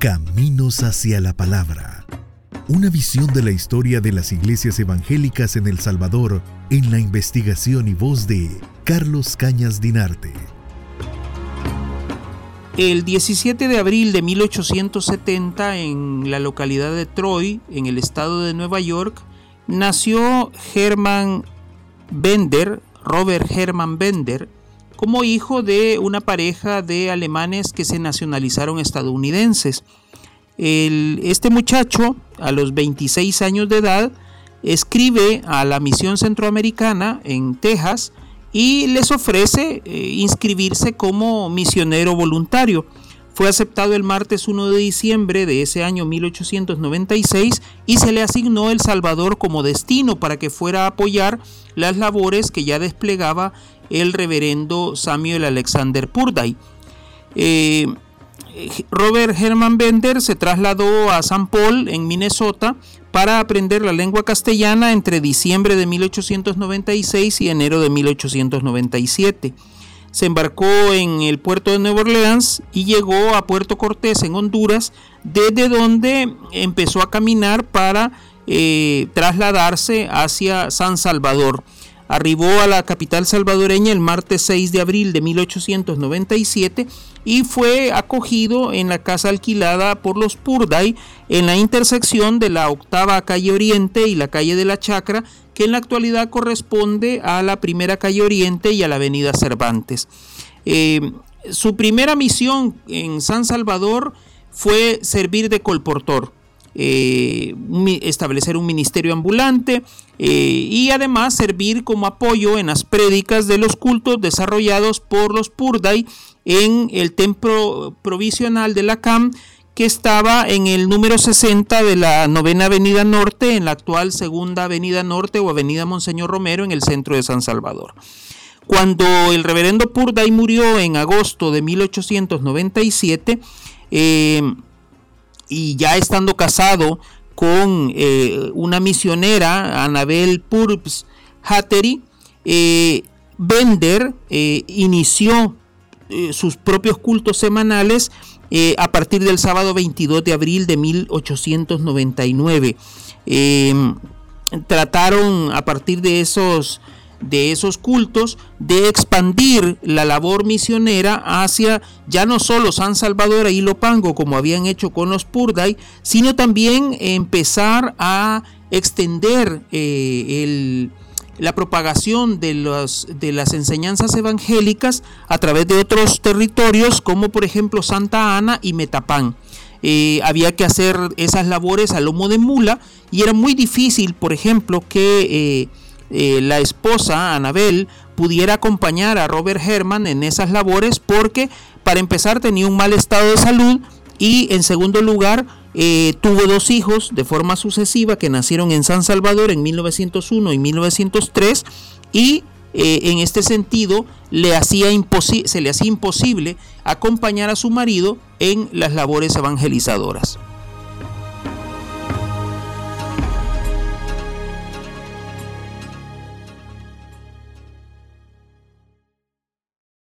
Caminos hacia la Palabra. Una visión de la historia de las iglesias evangélicas en El Salvador en la investigación y voz de Carlos Cañas Dinarte. El 17 de abril de 1870 en la localidad de Troy, en el estado de Nueva York, nació Hermann Bender, Robert Hermann Bender, como hijo de una pareja de alemanes que se nacionalizaron estadounidenses. este muchacho, a los 26 años de edad, escribe a la misión centroamericana en Texas y les ofrece eh, inscribirse como misionero voluntario. Fue aceptado el martes 1 de diciembre de ese año 1896 y se le asignó El Salvador como destino para que fuera a apoyar las labores que ya desplegaba el reverendo Samuel Alexander Purday. Eh, Robert Herman Bender se trasladó a San Paul, en Minnesota, para aprender la lengua castellana entre diciembre de 1896 y enero de 1897. Se embarcó en el puerto de Nueva Orleans y llegó a Puerto Cortés, en Honduras, desde donde empezó a caminar para eh, trasladarse hacia San Salvador. Arribó a la capital salvadoreña el martes 6 de abril de 1897 y fue acogido en la casa alquilada por los Purday en la intersección de la octava calle Oriente y la calle de la Chacra, que en la actualidad corresponde a la primera calle Oriente y a la avenida Cervantes. Eh, su primera misión en San Salvador fue servir de colportor. Eh, establecer un ministerio ambulante eh, y además servir como apoyo en las prédicas de los cultos desarrollados por los Purday en el templo provisional de la CAM que estaba en el número 60 de la novena avenida norte, en la actual segunda avenida norte o avenida Monseñor Romero en el centro de San Salvador. Cuando el reverendo Purday murió en agosto de 1897, y ya estando casado con eh, una misionera, Anabel Purps Hattery, eh, Bender eh, inició sus propios cultos semanales a partir del sábado 22 de abril de 1899. trataron a partir de esos de esos cultos de expandir la labor misionera hacia ya no solo San Salvador e Ilopango como habían hecho con los Purday, sino también empezar a extender eh, la propagación de, las enseñanzas evangélicas a través de otros territorios como por ejemplo Santa Ana y Metapán. Eh, había que hacer esas labores a lomo de mula y era muy difícil, por ejemplo, que eh, eh, la esposa, Anabel, pudiera acompañar a Robert Herman en esas labores porque, para empezar, tenía un mal estado de salud y, en segundo lugar, eh, tuvo dos hijos de forma sucesiva que nacieron en San Salvador en 1901 y 1903 y eh, en este sentido le hacía se le hacía imposible acompañar a su marido en las labores evangelizadoras.